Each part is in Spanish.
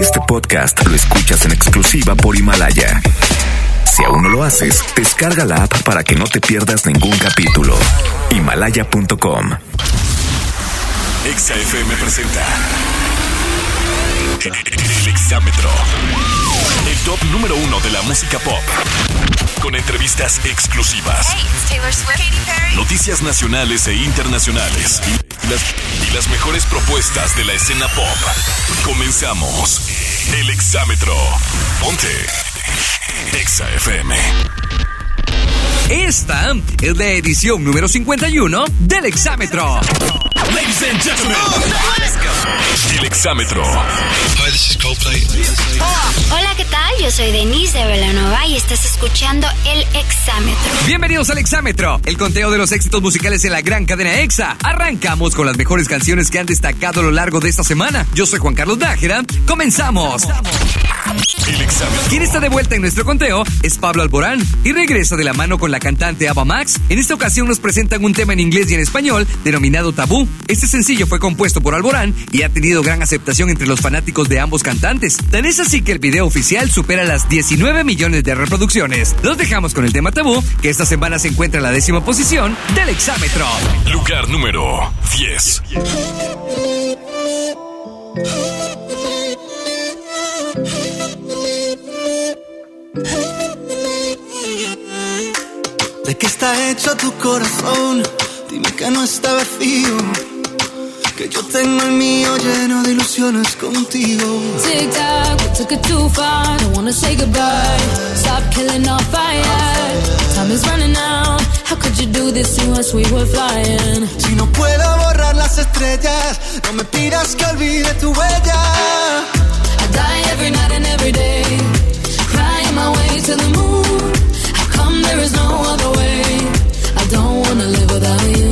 Este podcast lo escuchas en exclusiva por Himalaya. Si aún no lo haces, descarga la app para que no te pierdas ningún capítulo. Himalaya.com. XFM presenta El Exámetro. El top número uno de la música pop. Con entrevistas exclusivas. Noticias nacionales e internacionales. Y las, mejores propuestas de la escena pop. Comenzamos. El Exámetro. Ponte. Exa FM. Esta es la edición número 51 del Exámetro. Ladies and gentlemen. El Exámetro. Hi, this is Coldplay. Hola, ¿qué tal? Yo soy Denise de Velanova y estás escuchando El Exámetro. Bienvenidos al Exámetro, el conteo de los éxitos musicales en la gran cadena EXA. Arrancamos con las mejores canciones que han destacado a lo largo de esta semana. Yo soy Juan Carlos Nájera. Comenzamos. El Exámetro. Quien está de vuelta en nuestro conteo es Pablo Alborán y regresa de la mano con la cantante Ava Max. En esta ocasión nos presentan un tema en inglés y en español denominado Tabú. Este sencillo fue compuesto por Alborán y ha tenido gran aceptación entre los fanáticos de ambos cantantes. Tan es así que el video oficial supera las 19 millones de reproducciones. Los dejamos con el tema Tabú, que esta semana se encuentra en la décima posición del Exámetro. Lugar número 10. ¿De qué está hecho tu corazón? Dime que no está vacío. Que yo tengo el mío lleno de ilusiones contigo. Tic tac, we took it too far. Don't wanna say goodbye. Stop killing our fire. Time is running out. How could you do this to us? We were flying. Si no puedo borrar las estrellas, no me pidas que olvide tu huella. I die every night and every day. Crying my way to the moon. How come there is no wanna live without you.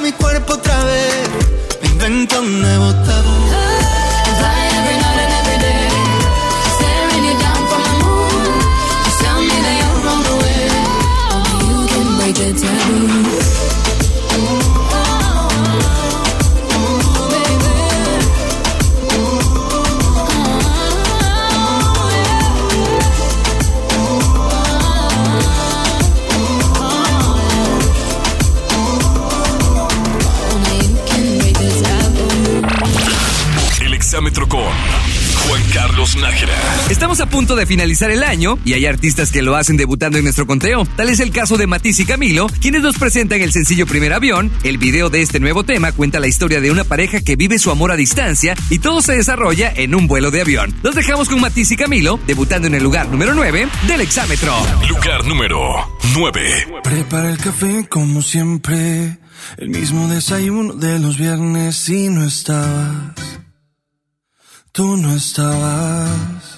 Mi cuerpo otra vez. Me invento un nuevo tabú. De finalizar el año y hay artistas que lo hacen debutando en nuestro conteo. Tal es el caso de Matisse y Camilo, quienes nos presentan el sencillo Primer Avión. El video de este nuevo tema cuenta la historia de una pareja que vive su amor a distancia y todo se desarrolla en un vuelo de avión. Los dejamos con Matisse y Camilo, debutando en el lugar número 9 del Exámetro. Lugar número 9. Prepara el café como siempre, el mismo desayuno de los viernes y no estabas. Tú no estabas.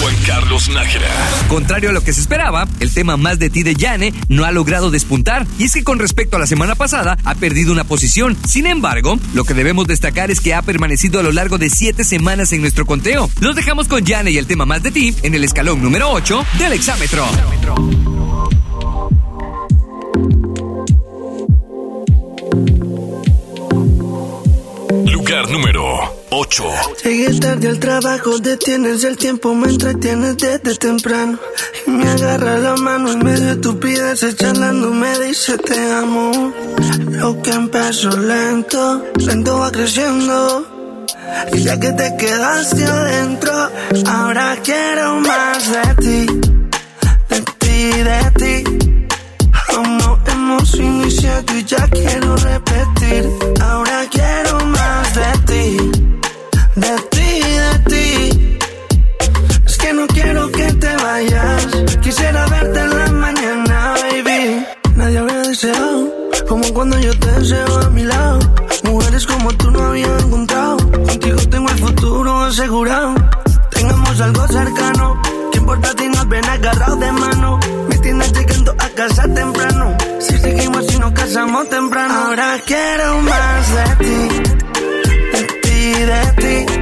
Juan Carlos Nájera. Contrario a lo que se esperaba, el tema Más de ti de Yane no ha logrado despuntar. Y es que con respecto a la semana pasada, ha perdido una posición. Sin embargo, lo que debemos destacar es que ha permanecido a lo largo de siete semanas en nuestro conteo. Los dejamos con Yane y el tema Más de ti en el escalón número 8 del exámetro. Lugar número 8. Llegué tarde al trabajo, detienes el tiempo, me entretienes desde temprano. Y me agarra la mano en medio de estupideces, charlando me dice te amo. Lo que empezó lento, lento va creciendo. Y ya que te quedaste adentro, ahora quiero más de ti, de ti, de ti. No hemos iniciado y ya quiero repetir. Ahora quiero más de ti, de ti, de ti. Es que no quiero que te vayas. Quisiera verte en la mañana, baby. Nadie habría deseado como cuando yo te deseo a mi lado. Mujeres como tú no había encontrado. Contigo tengo el futuro asegurado. Tengamos algo cercano. Temprano. Ahora quiero más de ti. De ti, de ti.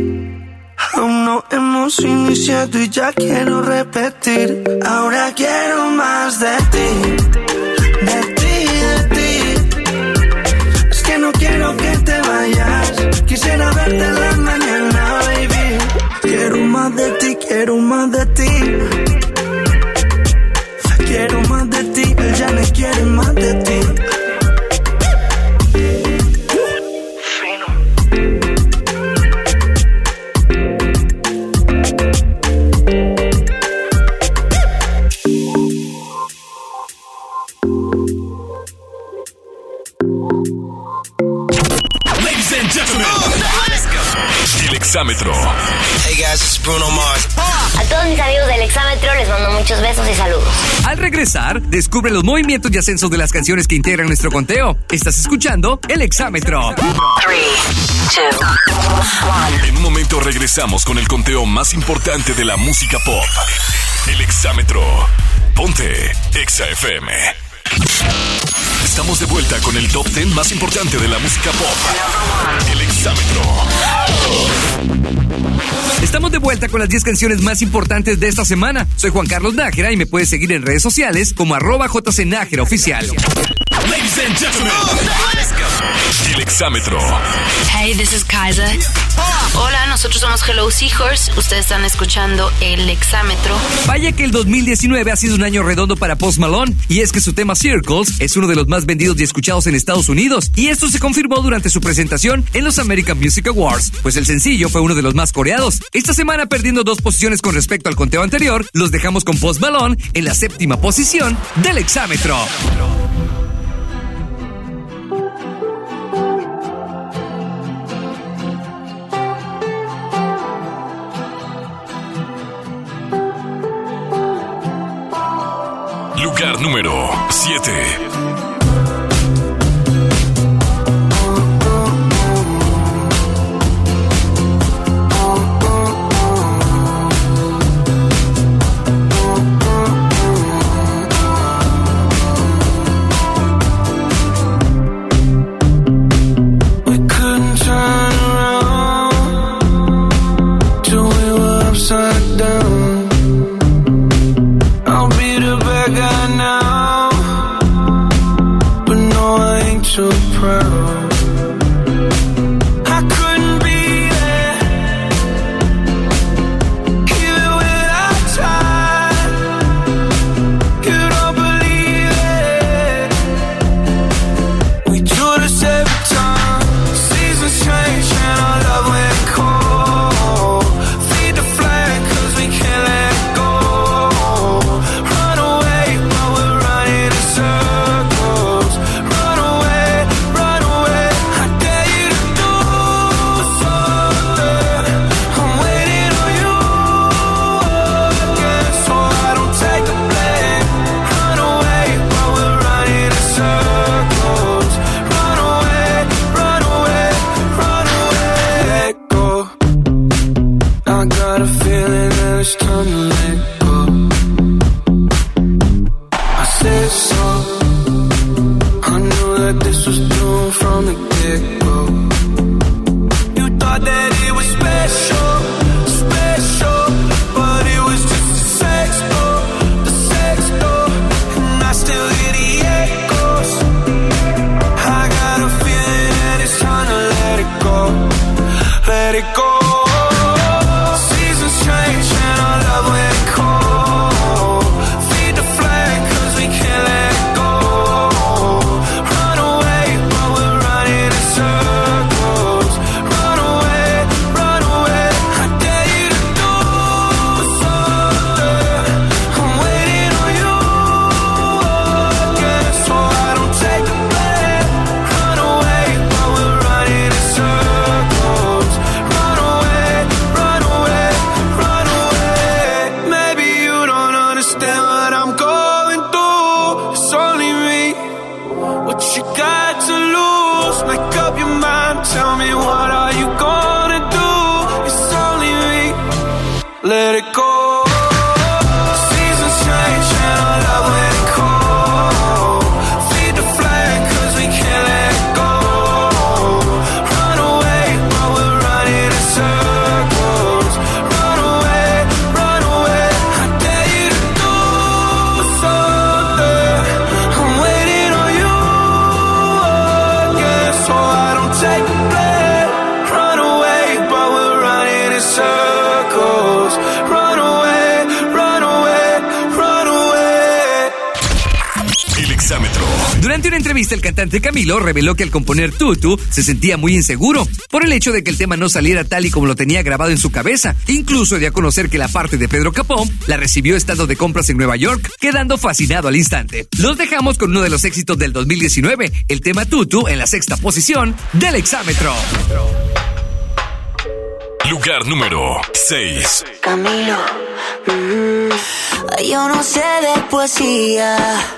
Aún no hemos iniciado y ya quiero repetir. Ahora quiero más de ti, de ti, de ti. Es que no quiero que te vayas. Quisiera verte la exámetro. Hey guys, is Bruno Mars. A todos mis amigos del exámetro les mando muchos besos y saludos. Al regresar, descubre los movimientos y ascensos de las canciones que integran nuestro conteo. Estás escuchando El Exámetro. En un momento regresamos con el conteo más importante de la música pop. El exámetro. Ponte Exa FM. Estamos de vuelta con el top 10 más importante de la música pop. El exámetro. Estamos de vuelta con las 10 canciones más importantes de esta semana. Soy Juan Carlos Nájera y me puedes seguir en redes sociales como arroba jcnájera oficial. Ladies and gentlemen, el exámetro. Hey, this is Kaiser. Hola, nosotros somos Hello Seahorse. Ustedes están escuchando el exámetro. Vaya que el 2019 ha sido un año redondo para Post Malone y es que su tema Circles es uno de los más vendidos y escuchados en Estados Unidos y esto se confirmó durante su presentación en los American Music Awards, pues el sencillo fue uno de los más coreados. Esta semana perdiendo dos posiciones con respecto al conteo anterior, los dejamos con Post Malone en la séptima posición del exámetro. Número 7. I got a feeling that it's time to alcohol. Durante una entrevista, el cantante Camilo reveló que al componer Tutu se sentía muy inseguro por el hecho de que el tema no saliera tal y como lo tenía grabado en su cabeza. Incluso dio a conocer que la parte de Pedro Capón la recibió estando de compras en Nueva York, quedando fascinado al instante. Los dejamos con uno de los éxitos del 2019, el tema Tutu en la sexta posición del exámetro. Lugar número 6. Camilo, mm, yo no sé de poesía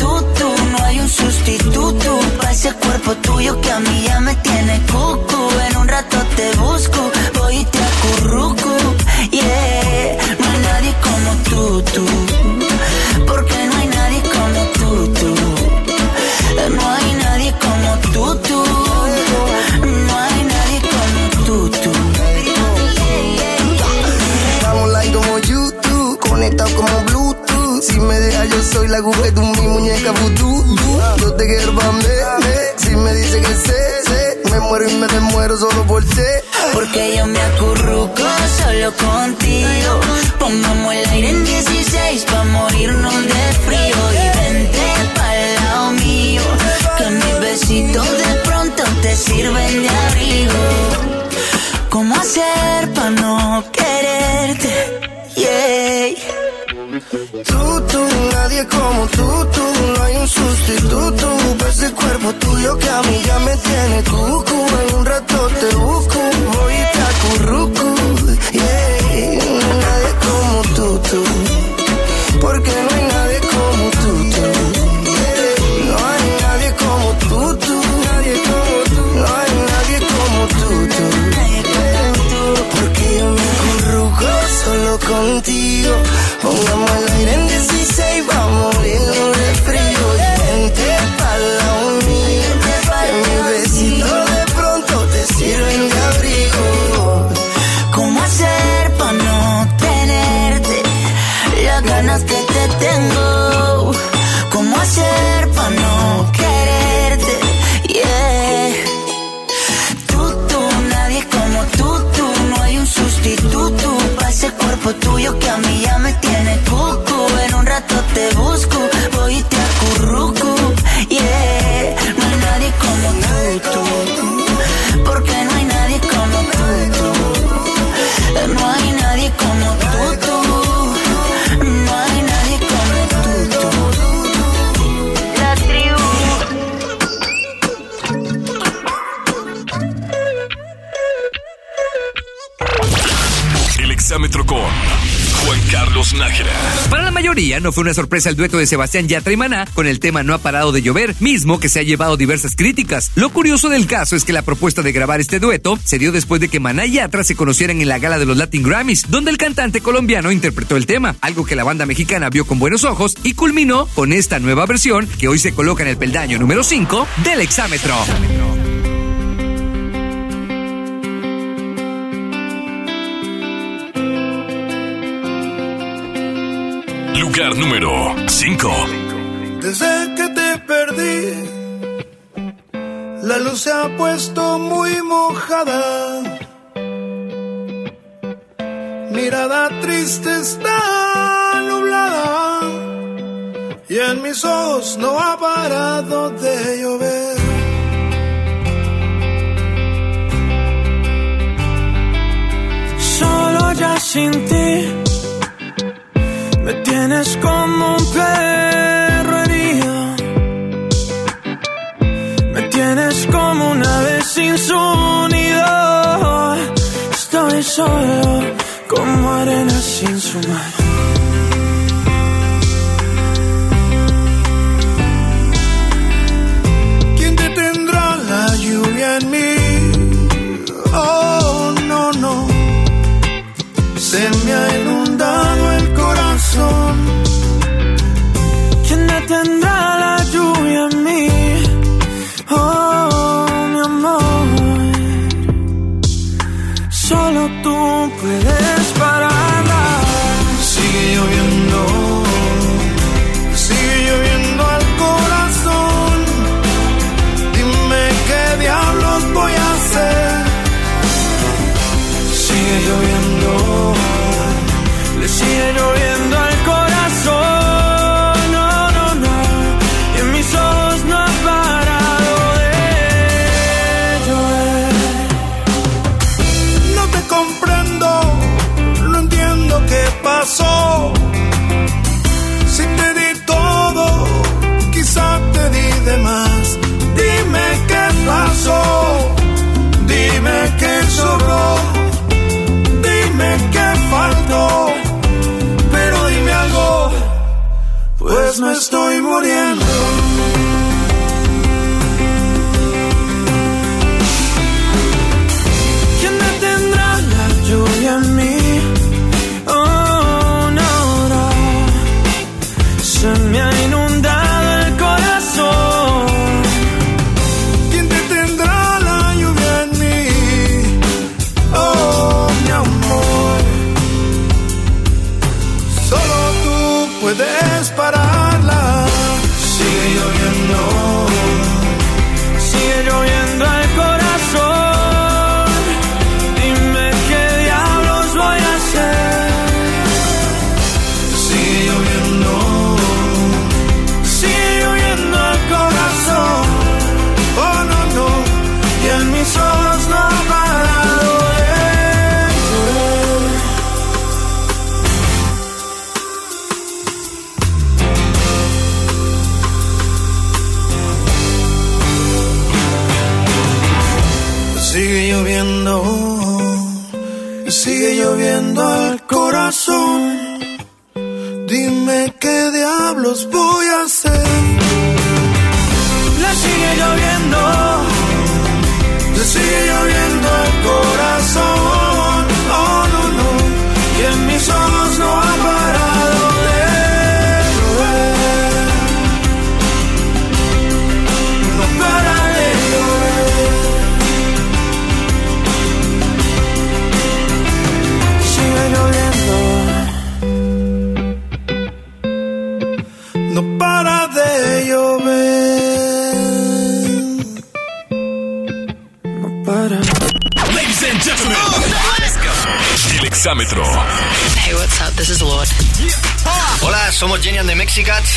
Tú. No hay un sustituto para ese cuerpo tuyo que a mí ya me tiene cucu. En un rato te busco, voy y te acurruco. Yeah, no hay nadie como tú, tú. Porque no hay nadie como tú, tú. No hay nadie como tú, tú. No hay nadie como tú, tú. Estamos like como YouTube, conectado como Bluetooth. Si me soy la Google de mi muñeca vudú. Yo te quiero pa'. Si me dice que sé, sé, me muero y me desmuero solo por ti. Porque yo me acurruco solo contigo. Pongamos el aire en 16 pa' morirnos de frío. Y vente pa'l lado mío. Que mis besitos de pronto te sirven de abrigo. ¿Cómo hacer pa' no quererte? Yeah. Tú, tú, nadie como tú, tú. No hay un sustituto ese cuerpo tuyo que a mí ya me tiene cucu. En un rato te busco, voy y te acurruco. Yeah, nadie como tú, tú. No fue una sorpresa el dueto de Sebastián Yatra y Maná con el tema No ha parado de llover, mismo que se ha llevado diversas críticas. Lo curioso del caso es que la propuesta de grabar este dueto se dio después de que Maná y Yatra se conocieran en la gala de los Latin Grammys, donde el cantante colombiano interpretó el tema, algo que la banda mexicana vio con buenos ojos y culminó con esta nueva versión que hoy se coloca en el peldaño número 5 del exámetro. Lugar número 5. Desde que te perdí, la luz se ha puesto muy mojada. Mirada triste está nublada y en mis ojos no ha parado de llover. Solo ya sin ti me tienes como un perro herido. Me tienes como una vez sin su nido. Estoy solo como arena sin su mar.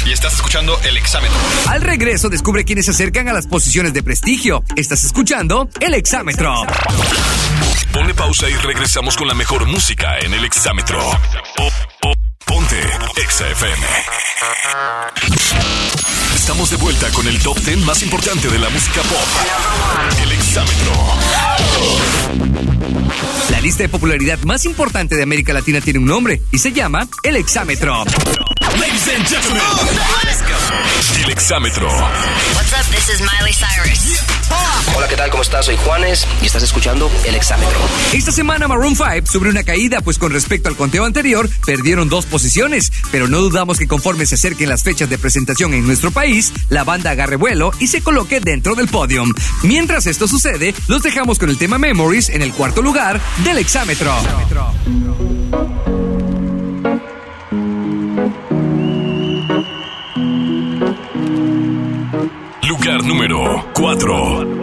Y estás escuchando El Exámetro. Al regreso descubre quiénes se acercan a las posiciones de prestigio. Estás escuchando el exámetro. Ponle pausa y regresamos con la mejor música en el exámetro. Po- po- Ponte Exa FM. Estamos de vuelta con el top 10 más importante de la música pop. El exámetro. La lista de popularidad más importante de América Latina tiene un nombre y se llama el exámetro. Ladies and gentlemen, let's go. El exámetro. What's up? This is Miley Cyrus. Hola, ¿qué tal? ¿Cómo estás? Soy Juanes y estás escuchando El Exámetro. Esta semana Maroon 5 sobre una caída, pues con respecto al conteo anterior, perdieron dos posiciones, pero no dudamos que conforme se acerquen las fechas de presentación en nuestro país, la banda agarre vuelo y se coloque dentro del podium. Mientras esto sucede, los dejamos con el tema Memories en el cuarto lugar del exámetro. Lugar número 4.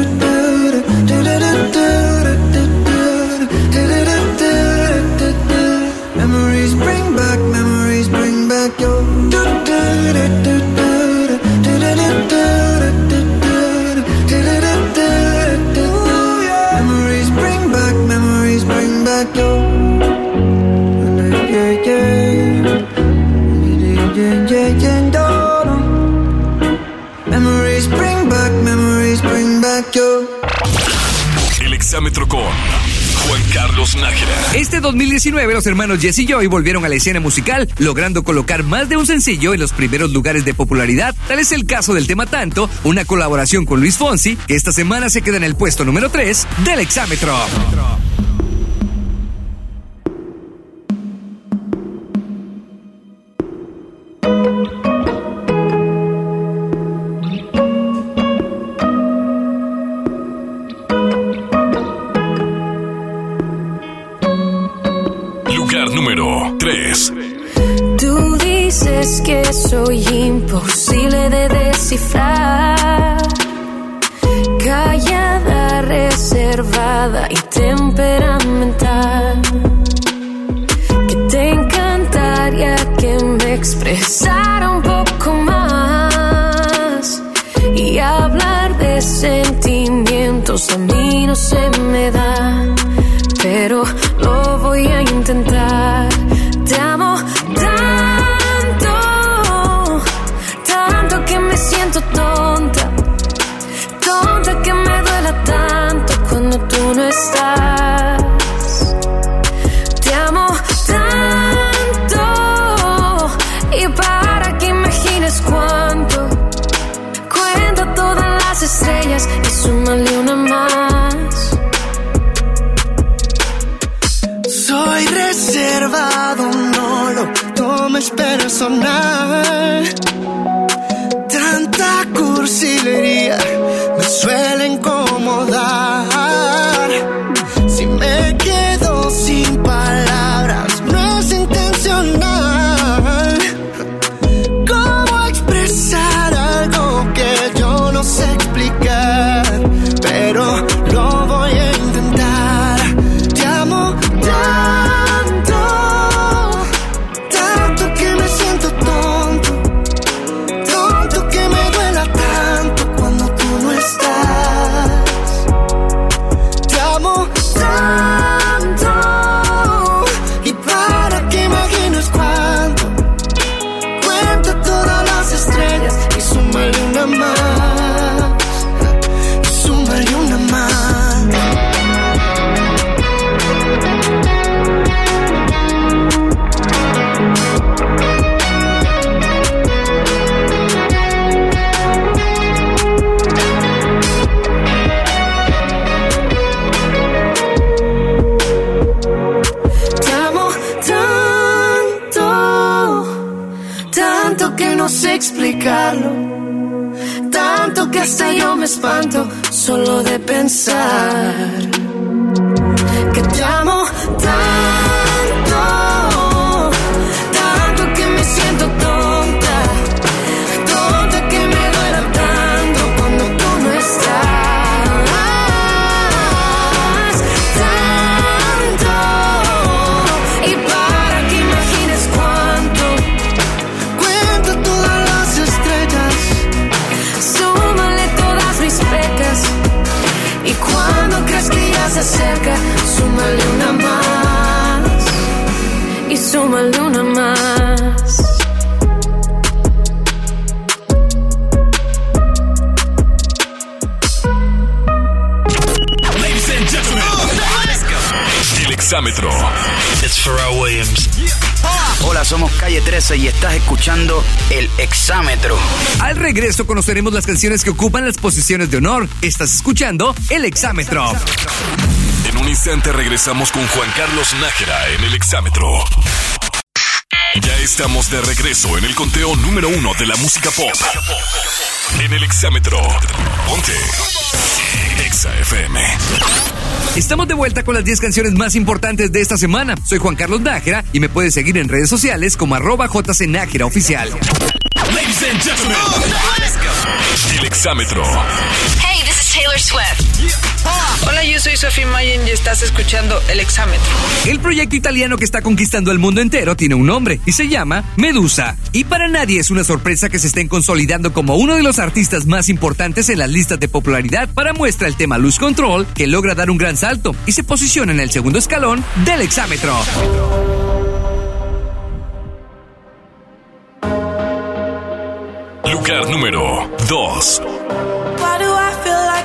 Memories bring back, memories bring back your. exámetro con Juan Carlos Nájera. Este 2019 los hermanos Jesse y Joy volvieron a la escena musical, logrando colocar más de un sencillo en los primeros lugares de popularidad. Tal es el caso del tema Tanto, una colaboración con Luis Fonsi, que esta semana se queda en el puesto número 3 del exámetro. Soy imposible de descifrar. Callada, reservada y temperamental. Que te encantaría que me expresara que me el exámetro. It's Pharrell Williams. Hola, somos Calle 13 y estás escuchando El Exámetro. Al regreso conoceremos las canciones que ocupan las posiciones de honor. Estás escuchando El Exámetro. En un instante regresamos con Juan Carlos Nájera en el exámetro. Ya estamos de regreso en el conteo número uno de la música pop. En el exámetro. Ponte. Exa FM. Estamos de vuelta con las 10 canciones más importantes de esta semana. Soy Juan Carlos Nájera y me puedes seguir en redes sociales como arroba JC Nájera Oficial. Ladies and gentlemen. El exámetro. Taylor Swift. Hola, yo soy Sophie Mayen y estás escuchando El Exámetro. El proyecto italiano que está conquistando el mundo entero tiene un nombre y se llama Medusa. Y para nadie es una sorpresa que se estén consolidando como uno de los artistas más importantes en las listas de popularidad para muestra el tema Luz Control, que logra dar un gran salto y se posiciona en el segundo escalón del exámetro. Lugar número 2.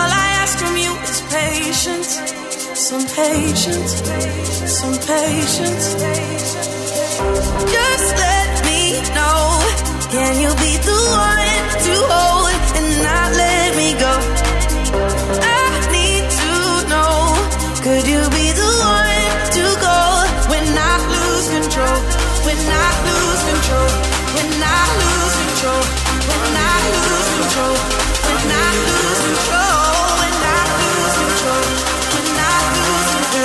All I ask from you is patience. Some patience. Some patience. Just let me know. Can you be the one to hold and not let me go? I need to know. Could you be the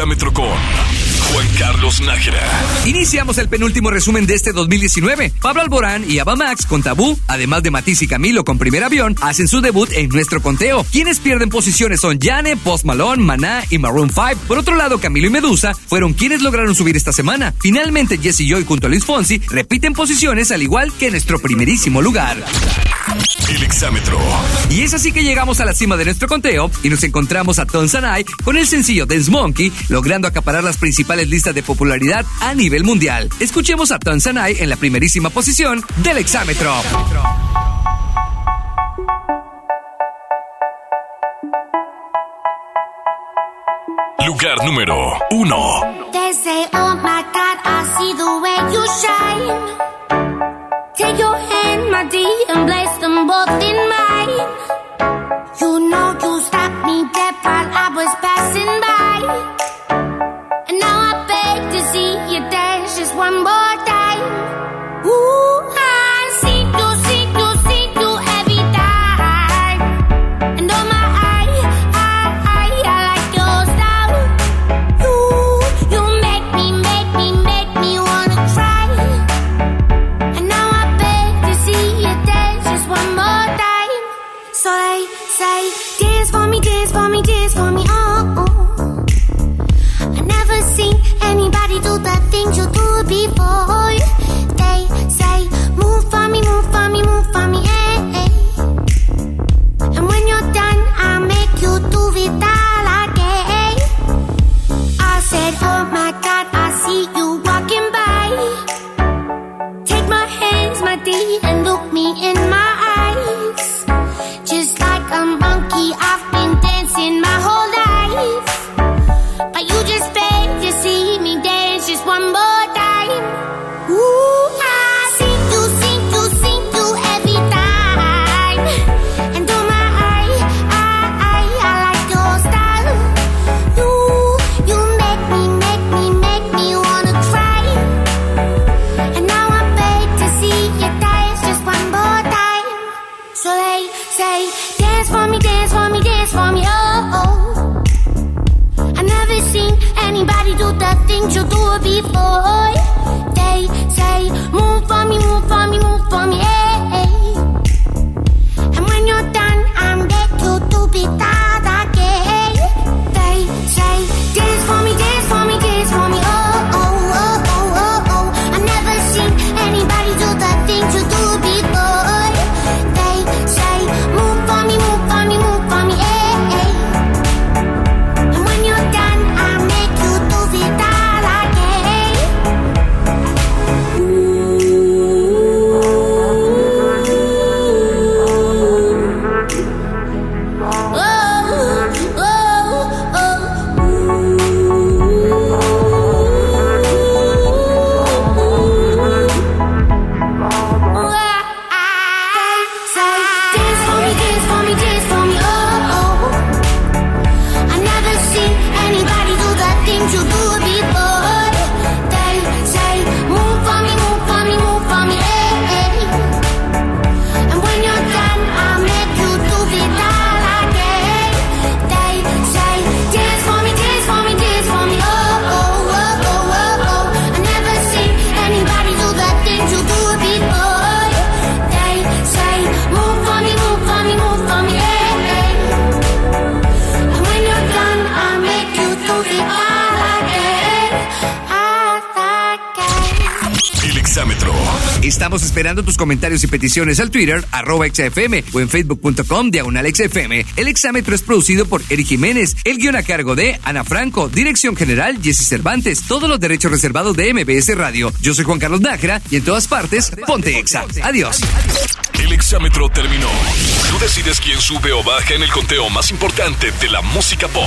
El exámetro con Juan Carlos Nájera. Iniciamos el penúltimo resumen de este 2019. Pablo Alborán y Ava Max con Tabú, además de Matiz y Camilo con Primer Avión, hacen su debut en nuestro conteo. Quienes pierden posiciones son Yane, Post Malone, Maná y Maroon 5. Por otro lado, Camilo y Medusa fueron quienes lograron subir esta semana. Finalmente, Jesse Joy junto a Luis Fonsi repiten posiciones al igual que nuestro primerísimo lugar. El exámetro. Y es así que llegamos a la cima de nuestro conteo y nos encontramos a Tom Sanai con el sencillo Dance Monkey, logrando acaparar las principales listas de popularidad a nivel mundial. Escuchemos a Tom Sanai en la primerísima posición del exámetro. Lugar número uno. They say, oh my God, I see the way you shine. Take your hand, my dear, and place them both in mine. You know you stopped me dead while I was passing one more do. They say, move for me, move for me, move for me. Esperando tus comentarios y peticiones al Twitter, arroba XFM o en facebook.com diagonal XFM. El exámetro es producido por Eric Jiménez. El guion a cargo de Ana Franco. Dirección general Jesse Cervantes. Todos los derechos reservados de MBS Radio. Yo soy Juan Carlos Nájera y en todas partes, ponte Exa. Adiós. El exámetro terminó. Tú decides quién sube o baja en el conteo más importante de la música pop.